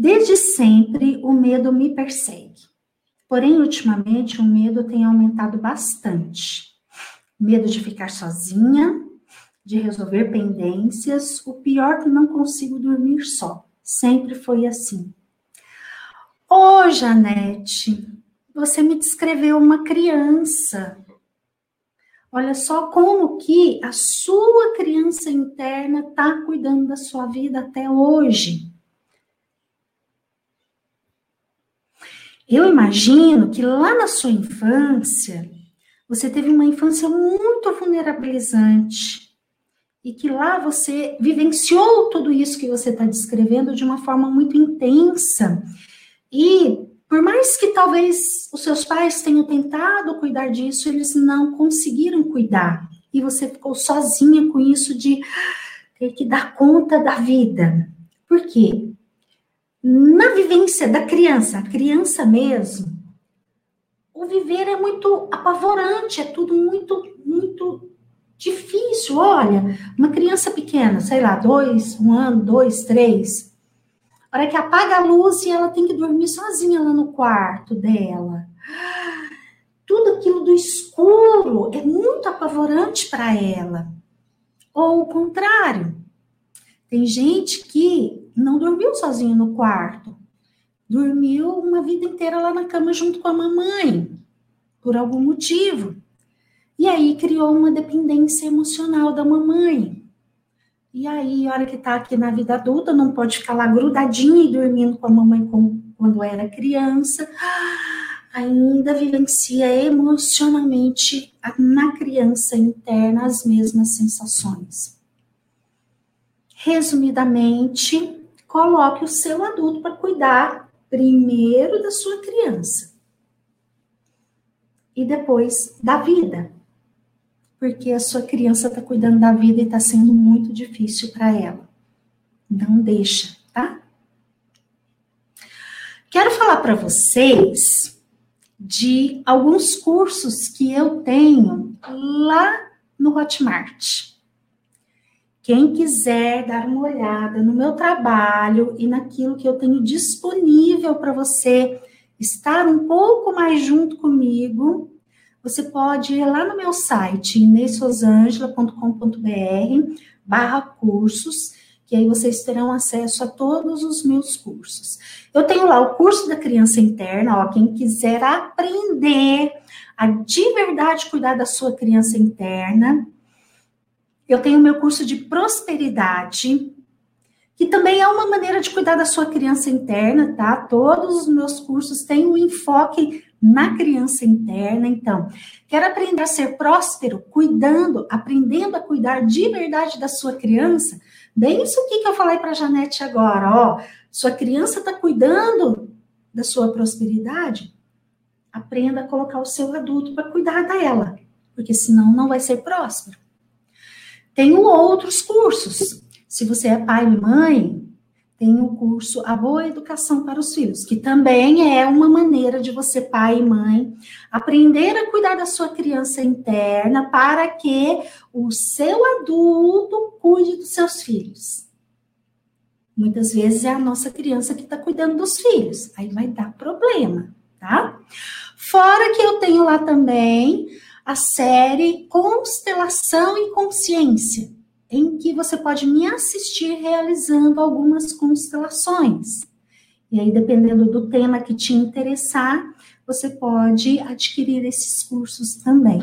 Desde sempre o medo me persegue. Porém, ultimamente o medo tem aumentado bastante. Medo de ficar sozinha, de resolver pendências, o pior que não consigo dormir só. Sempre foi assim. Ô, oh, Janete, você me descreveu uma criança. Olha só como que a sua criança interna está cuidando da sua vida até hoje. Eu imagino que lá na sua infância, você teve uma infância muito vulnerabilizante e que lá você vivenciou tudo isso que você está descrevendo de uma forma muito intensa. E por mais que talvez os seus pais tenham tentado cuidar disso, eles não conseguiram cuidar. E você ficou sozinha com isso de ter que dar conta da vida. Por quê? Na vivência da criança, a criança mesmo, o viver é muito apavorante, é tudo muito, muito difícil. Olha, uma criança pequena, sei lá, dois, um ano, dois, três, a hora que apaga a luz e ela tem que dormir sozinha lá no quarto dela. Tudo aquilo do escuro é muito apavorante para ela. Ou o contrário, tem gente que não dormiu sozinho no quarto. Dormiu uma vida inteira lá na cama junto com a mamãe, por algum motivo. E aí criou uma dependência emocional da mamãe. E aí, a hora que tá aqui na vida adulta, não pode ficar lá grudadinha e dormindo com a mamãe como quando era criança, ainda vivencia emocionalmente na criança interna as mesmas sensações. Resumidamente, coloque o seu adulto para cuidar primeiro da sua criança e depois da vida. Porque a sua criança está cuidando da vida e está sendo muito difícil para ela. Não deixa, tá? Quero falar para vocês de alguns cursos que eu tenho lá no Hotmart. Quem quiser dar uma olhada no meu trabalho e naquilo que eu tenho disponível para você estar um pouco mais junto comigo, você pode ir lá no meu site, inesosangela.com.br barra cursos, que aí vocês terão acesso a todos os meus cursos. Eu tenho lá o curso da criança interna, ó, quem quiser aprender a de verdade cuidar da sua criança interna, eu tenho meu curso de prosperidade, que também é uma maneira de cuidar da sua criança interna, tá? Todos os meus cursos têm um enfoque na criança interna. Então, quer aprender a ser próspero, cuidando, aprendendo a cuidar de verdade da sua criança? Bem isso aqui que eu falei para a Janete agora, ó. Sua criança está cuidando da sua prosperidade? Aprenda a colocar o seu adulto para cuidar dela, porque senão não vai ser próspero. Tenho outros cursos. Se você é pai e mãe, tem o curso A Boa Educação para os Filhos, que também é uma maneira de você, pai e mãe, aprender a cuidar da sua criança interna para que o seu adulto cuide dos seus filhos. Muitas vezes é a nossa criança que está cuidando dos filhos, aí vai dar problema, tá? Fora que eu tenho lá também a série Constelação e Consciência, em que você pode me assistir realizando algumas constelações. E aí, dependendo do tema que te interessar, você pode adquirir esses cursos também.